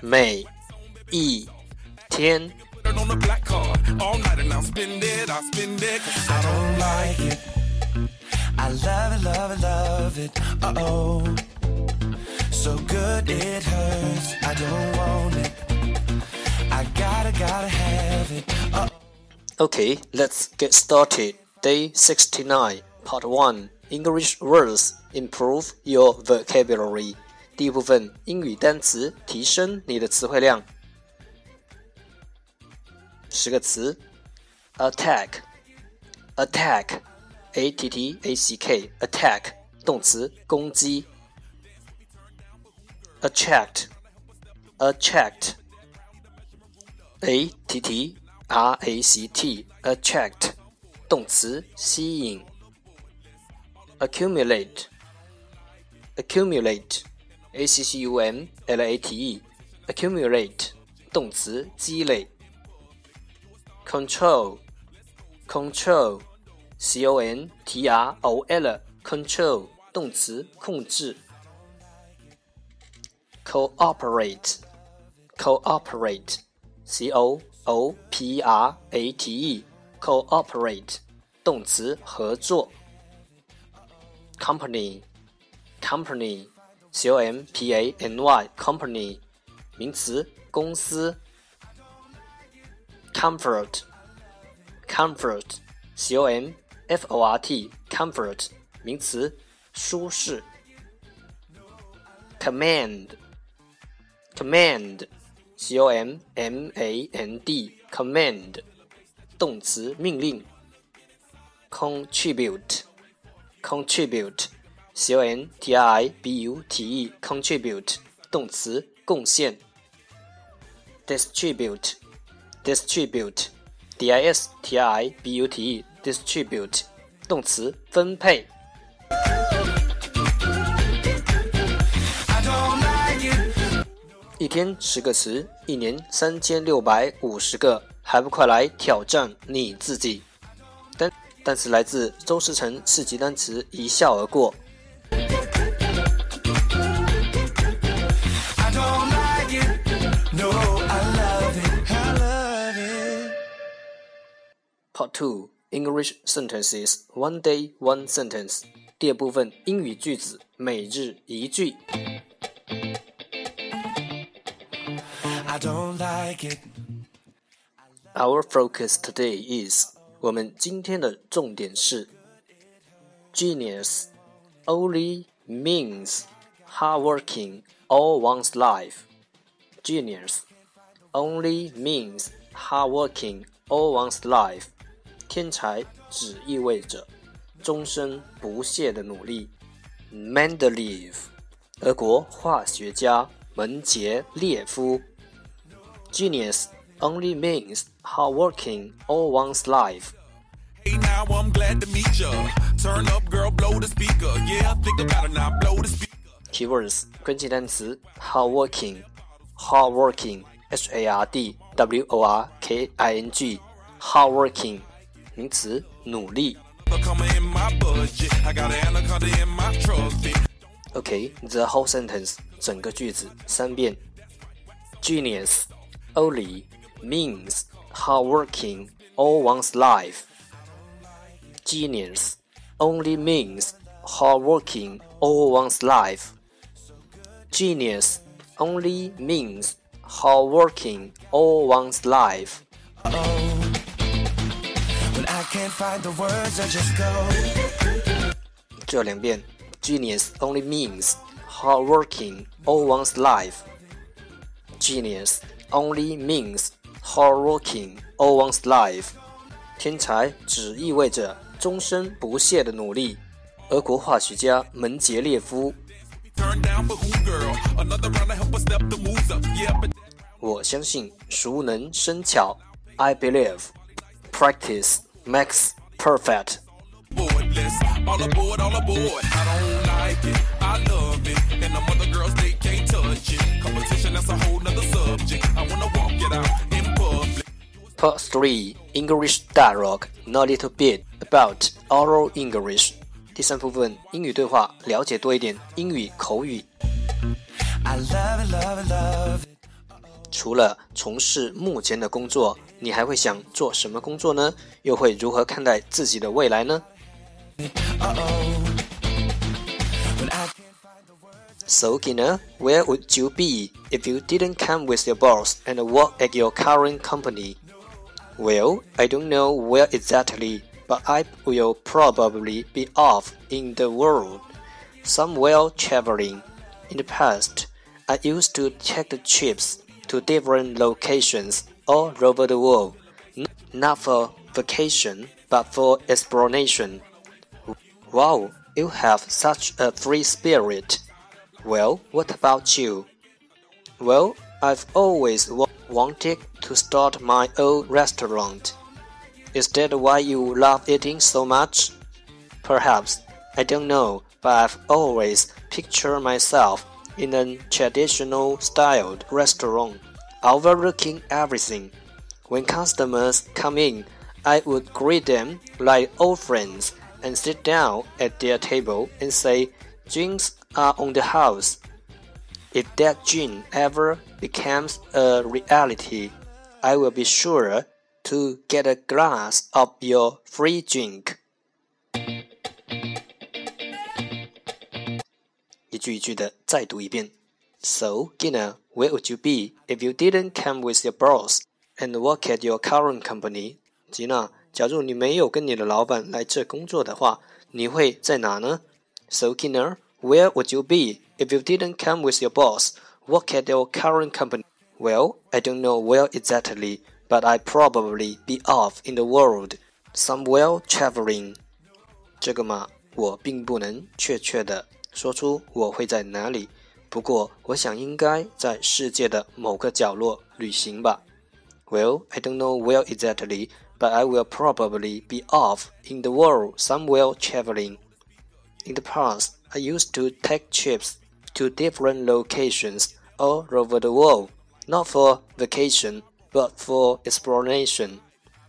每一天。on the black card all night and I'll spend it, I'll spend it cause I don't like it. I love it, love it, love it. Uh oh. So good it hurts. I don't want it. I gotta, gotta have it. Uh okay, let's get started. Day 69, Part 1 English words improve your vocabulary. 第一部分英语单词，提升你的词汇量。十个词：attack，attack，a t t a c k，attack，动词，攻击；attract，attract，a t t r a c t，attract，动词，吸引；accumulate，accumulate ；accumulate，accumulate，a c c u m l a t e，accumulate，动词，积累。control control c o n t r o l control 动词控制 cooperate cooperate c o o p r a t e cooperate 动词合作 company Company c o m p a n y 名词公司 comfort, comfort, c o m f o r t, comfort 名词，舒适。command, command, c o m m a n d, command 动词，命令。contribute, contribute, c o n t r i b u t e, contribute 动词，贡献。distribute distribute, d i s t r i b u t e, distribute，动词分配。一天十个词，一年三千六百五十个，还不快来挑战你自己？单单词来自周世成四级单词，一笑而过。Part Two English Sentences One Day One Sentence 第二部分英语句子每日一句。Our focus today is 我们今天的重点是 Genius only means hardworking all one's life. Genius only means hardworking all one's life. 天才只意味着终身不懈的努力。Mendeleev，俄国化学家门捷列夫。Genius only means hard working all one's life. Keywords 关键单词 hard working hard working h a r d w o r k i n g hard working 名词努力。OK，the whole sentence 整个句子三遍。Genius only means hardworking all one's life. Genius only means hardworking all one's life. Genius only means hardworking all one's life. Oh, 这两遍，genius only means hardworking all one's life. Genius only means hardworking all one's life. 天才只意味着终身不懈的努力。俄国化学家门捷列夫。我相信熟能生巧。I believe practice makes perfect. 3 English dialogue know a little bit about oral English 第三部分英语对话，了解多一点英语口语。 除了从事目前的工作，你还会想做什么工作呢？又会如何看待自己的未来呢？So, Gina, where would you be if you didn't come with your boss and work at your current company? Well, I don't know where exactly, but I will probably be off in the world, somewhere traveling. In the past, I used to take the trips to different locations all over the world, not for vacation, but for exploration. Wow, you have such a free spirit. Well, what about you? Well, I've always wanted to start my own restaurant. Is that why you love eating so much? Perhaps, I don't know, but I've always pictured myself in a traditional styled restaurant, overlooking everything. When customers come in, I would greet them like old friends and sit down at their table and say, Drinks are on the house. If that dream ever becomes a reality, I will be sure to get a glass of your free drink. 句一句的再读一遍。So, Gina, where would you be if you didn't come with your boss and work at your current company? Gina，假如你没有跟你的老板来这工作的话，你会在哪呢？So, Gina, where would you be if you didn't come with your boss, work at your current company? Well, I don't know where exactly, but I probably be off in the world, somewhere traveling. 这个嘛，我并不能确切的 说出我会在哪里，不过我想应该在世界的某个角落旅行吧。Well, I don't know where exactly, but I will probably be off in the world somewhere traveling. In the past, I used to take trips to different locations all over the world, not for vacation, but for exploration.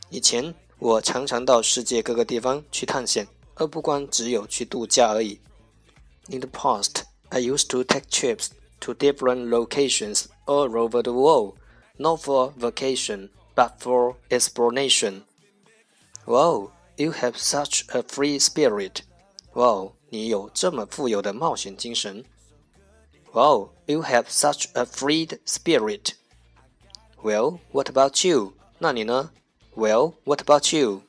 以前我常常到世界各个地方去探险，而不光只有去度假而已。 In the past, I used to take trips to different locations all over the world, not for vacation, but for exploration. Wow, you have such a free spirit. Wow, 你有这么富有的冒险精神。Wow, you have such a freed spirit. Well, what about you? 那你呢？Well, what about you?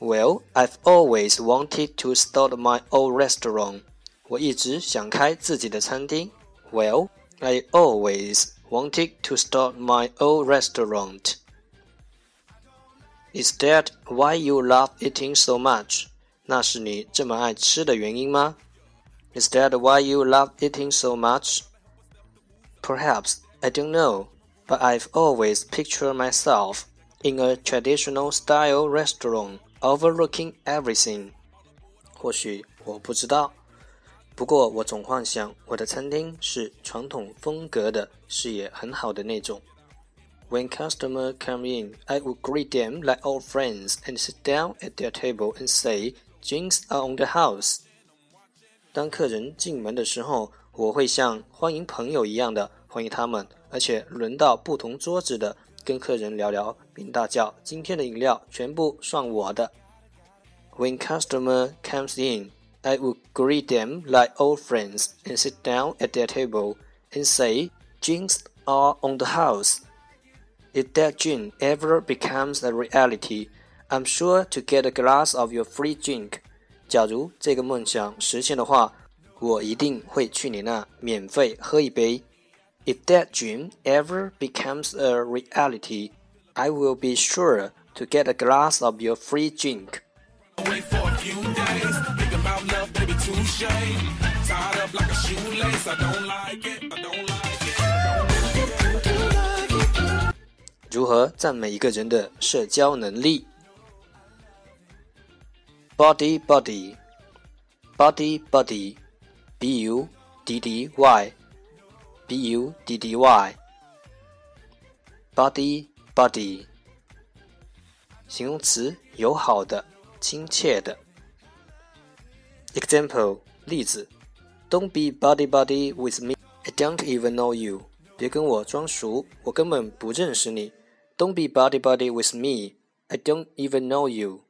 Well, I've always wanted to start my own restaurant. 我一直想开自己的餐厅。Well, I always wanted to start my own restaurant. Is that why you love eating so much? 那是你这么爱吃的原因吗？Is that why you love eating so much? Perhaps, I don't know, but I've always pictured myself in a traditional style restaurant overlooking everything. 或许我不知道， 不过我总幻想我的餐厅是传统风格的，视野很好的那种。when customers come in, I would greet them like old friends and sit down at their table and say, "Drinks are on the house." 当客人进门的时候，我会像欢迎朋友一样的欢迎他们，而且轮到不同桌子的跟客人聊聊，并大叫：“今天的饮料全部算我的。” When customer comes in, I would greet them like old friends and sit down at their table and say, Jinx are on the house. If that dream ever becomes a reality, I'm sure to get a glass of your free drink. 假如这个梦想实现的话，我一定会去你那免费喝一杯。If that dream ever becomes a reality, I will be sure to get a glass of your free drink. 如何赞美一个人的社交能力？Body, body, body, body, b u d d y, b u d d y, body, body，形容词，友好的、亲切的。Example，例子：Don't be buddy buddy with me. I don't even know you. 别跟我装熟，我根本不认识你。Don't be buddy buddy with me. I don't even know you.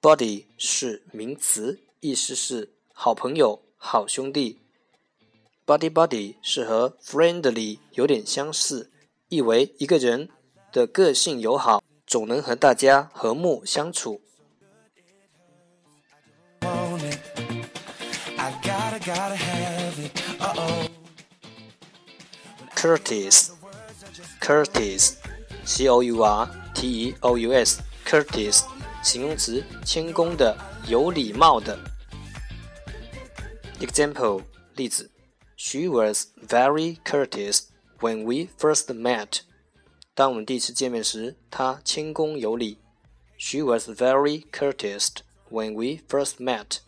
Buddy 是名词，意思是好朋友、好兄弟。Buddy buddy 是和 friendly 有点相似，意为一个人的个性友好，总能和大家和睦相处。I gotta have it. Uh oh. Courteous. Courteous. C O U R T E O U S. Courteous，形容词，谦恭的，有礼貌的。Example，例子。She was very courteous when we first met. 当我们第一次见面时，她谦恭有礼。She was very courteous when we first met.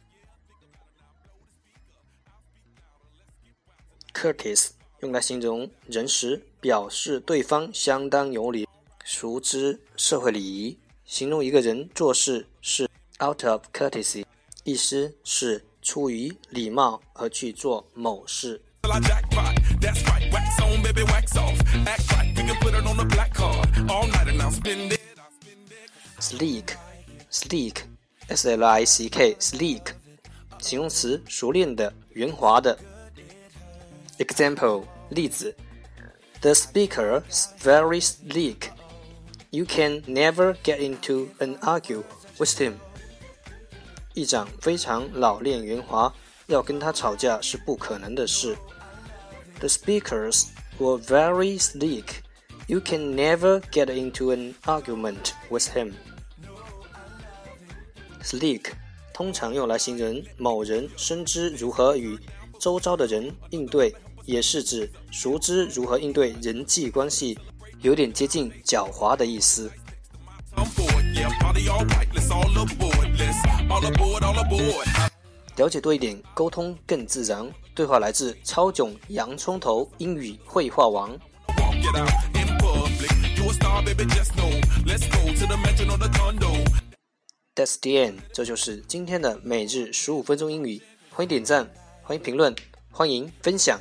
Courteous 用来形容人时，表示对方相当有礼。熟知社会礼仪，形容一个人做事是 out of courtesy，意思是出于礼貌而去做某事。Sleek，sleek，s l i c k，sleek，形容词，熟练的，圆滑的。Example，例子：The speaker is very sleek。You can never get into an argue with him. 议长非常老练圆滑，要跟他吵架是不可能的事。The speakers were very sleek. You can never get into an argument with him. Sleek 通常用来形容某人深知如何与周遭的人应对， 也是指熟知如何应对人际关系。有点接近狡猾的意思。了解多一点，沟通更自然。对话来自超囧洋葱头英语绘画王。That's the end，这就是今天的每日十五分钟英语。欢迎点赞，欢迎评论，欢迎分享。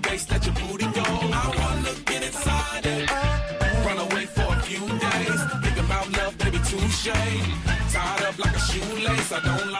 The bass, let your booty go. I wanna get inside it. Run away for a few days. Think about love, baby, touche. Tied up like a shoelace, I don't